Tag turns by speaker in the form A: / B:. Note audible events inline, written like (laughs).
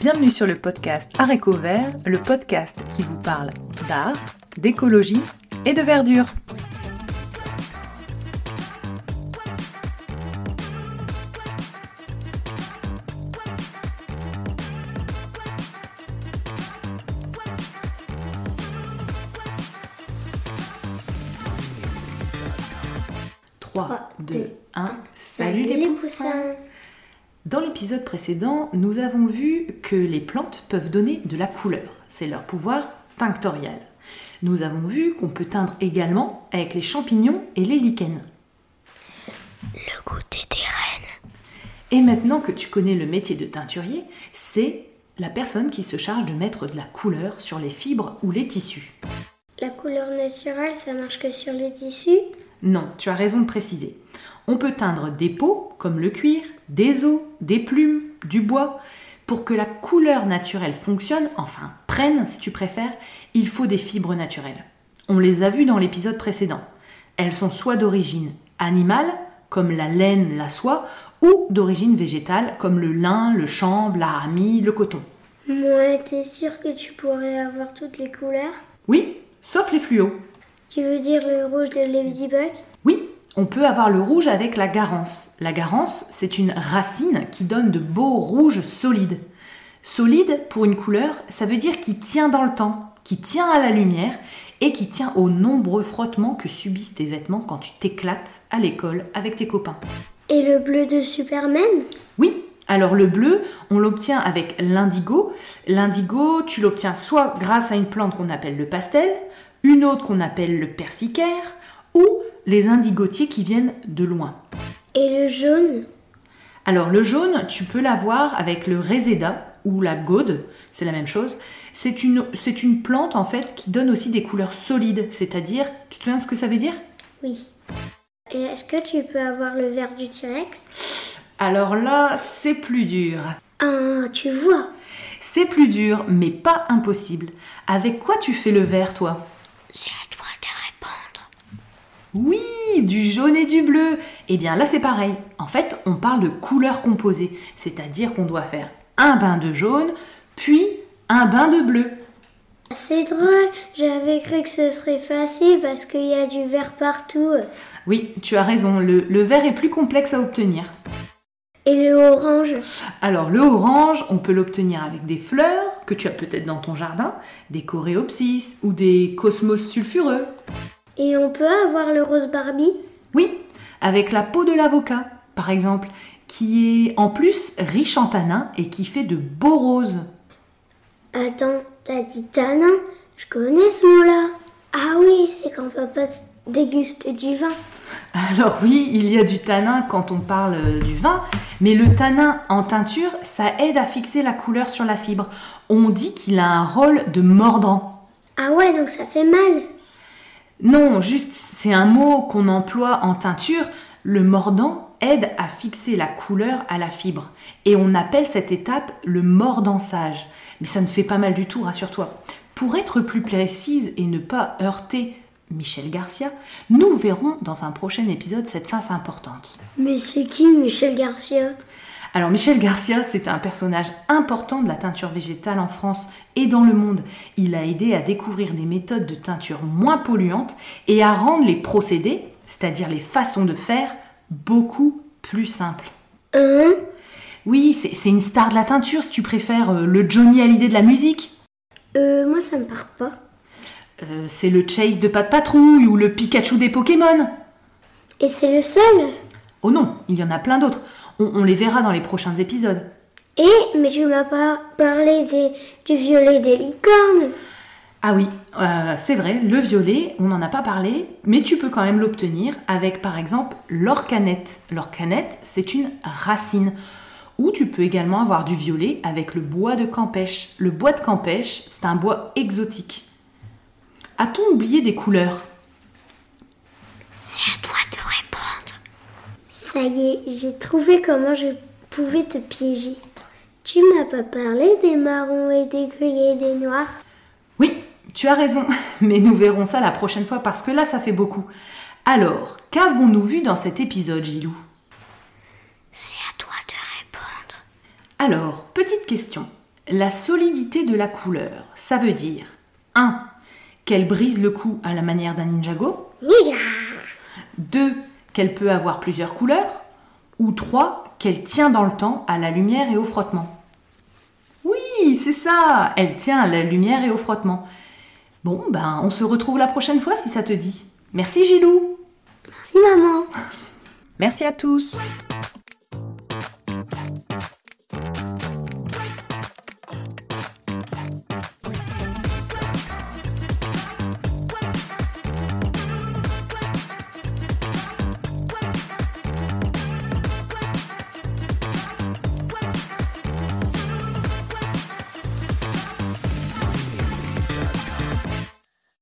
A: Bienvenue sur le podcast Aréco Vert, le podcast qui vous parle d'art, d'écologie et de verdure. Trois, deux, un. Salut les poussins Dans l'épisode précédent, nous avons vu que les plantes peuvent donner de la couleur. C'est leur pouvoir tinctorial. Nous avons vu qu'on peut teindre également avec les champignons et les lichens.
B: Le goûter des reines.
A: Et maintenant que tu connais le métier de teinturier, c'est la personne qui se charge de mettre de la couleur sur les fibres ou les tissus.
B: La couleur naturelle, ça marche que sur les tissus?
A: Non, tu as raison de préciser. On peut teindre des peaux, comme le cuir, des os, des plumes, du bois. Pour que la couleur naturelle fonctionne, enfin prenne si tu préfères, il faut des fibres naturelles. On les a vues dans l'épisode précédent. Elles sont soit d'origine animale, comme la laine, la soie, ou d'origine végétale, comme le lin, le chanvre, l'arami, le coton.
B: Moi, t'es sûr que tu pourrais avoir toutes les couleurs?
A: Oui, sauf les fluos.
B: Tu veux dire le rouge de Ladybug
A: Oui, on peut avoir le rouge avec la garance. La garance, c'est une racine qui donne de beaux rouges solides. Solide, pour une couleur, ça veut dire qui tient dans le temps, qui tient à la lumière et qui tient aux nombreux frottements que subissent tes vêtements quand tu t'éclates à l'école avec tes copains.
B: Et le bleu de Superman?
A: Oui, alors le bleu, on l'obtient avec l'indigo. L'indigo, tu l'obtiens soit grâce à une plante qu'on appelle le pastel, une autre qu'on appelle le persicaire, ou les indigotiers qui viennent de loin.
B: Et le jaune?
A: Alors le jaune, tu peux l'avoir avec le reseda ou la gaude, c'est la même chose. C'est une, c'est une plante en fait qui donne aussi des couleurs solides, c'est-à-dire, tu te souviens ce que ça veut dire?
B: Oui. Et est-ce que tu peux avoir le vert du T-Rex?
A: Alors là, c'est plus dur.
B: Ah, tu vois
A: C'est plus dur, mais pas impossible. Avec quoi tu fais le vert, toi?
B: C'est à toi de répondre.
A: Oui, du jaune et du bleu. Eh bien là c'est pareil. En fait, on parle de couleurs composées, c'est-à-dire qu'on doit faire un bain de jaune, puis un bain de bleu.
B: C'est drôle, j'avais cru que ce serait facile parce qu'il y a du vert partout.
A: Oui, tu as raison, le, le vert est plus complexe à obtenir.
B: Et le orange
A: Alors le orange, on peut l'obtenir avec des fleurs que tu as peut-être dans ton jardin, des coréopsis ou des cosmos sulfureux.
B: Et on peut avoir le rose Barbie
A: Oui, avec la peau de l'avocat, par exemple, qui est en plus riche en tanins et qui fait de beaux roses.
B: Attends, t'as dit tanin? Je connais ce mot-là. Ah oui, c'est quand papa déguste du vin.
A: Alors oui, il y a du tanin quand on parle euh, du vin, mais le tanin en teinture, ça aide à fixer la couleur sur la fibre. On dit qu'il a un rôle de mordant.
B: Ah ouais, donc ça fait mal.
A: Non, juste c'est un mot qu'on emploie en teinture. Le mordant aide à fixer la couleur à la fibre. Et on appelle cette étape le mordançage. Mais ça ne fait pas mal du tout, rassure-toi. Pour être plus précise et ne pas heurter Michel Garcia, nous verrons dans un prochain épisode cette phase importante.
B: Mais c'est qui Michel Garcia?
A: Alors Michel Garcia, c'est un personnage important de la teinture végétale en France et dans le monde. Il a aidé à découvrir des méthodes de teinture moins polluantes et à rendre les procédés, c'est-à-dire les façons de faire, beaucoup plus simples.
B: Hein?
A: Oui, c'est une star de la teinture si tu préfères, euh, le Johnny Hallyday de la musique.
B: Euh, moi ça me parle pas.
A: Euh, c'est le Chase de Pat Patrouille ou le Pikachu des Pokémon.
B: Et c'est le seul?
A: Oh non, il y en a plein d'autres. On, on les verra dans les prochains épisodes.
B: Et, mais tu m'as pas parlé des- du violet des licornes.
A: Ah oui, euh, c'est vrai, le violet, on n'en a pas parlé, mais tu peux quand même l'obtenir avec par exemple l'orcanette. L'orcanette, c'est une racine. Ou tu peux également avoir du violet avec le bois de Campèche. Le bois de Campèche, c'est un bois exotique. A-t-on oublié des couleurs?
B: C'est à toi de répondre. Ça y est, j'ai trouvé comment je pouvais te piéger. Tu m'as pas parlé des marrons et des gris et des noirs?
A: Oui, tu as raison, (laughs) mais nous verrons ça la prochaine fois parce que là, ça fait beaucoup. Alors, qu'avons-nous vu dans cet épisode, Gilou
B: C'est à toi de répondre.
A: Alors, petite question. La solidité de la couleur, ça veut dire 1. Qu'elle brise le cou à la manière d'un ninjago. 2. Qu'elle peut avoir plusieurs couleurs. Ou 3. Qu'elle tient dans le temps à la lumière et au frottement. Oui, c'est ça, elle tient à la lumière et au frottement. Bon, ben on se retrouve la prochaine fois si ça te dit. Merci Gilou.
B: Merci maman.
A: Merci à tous.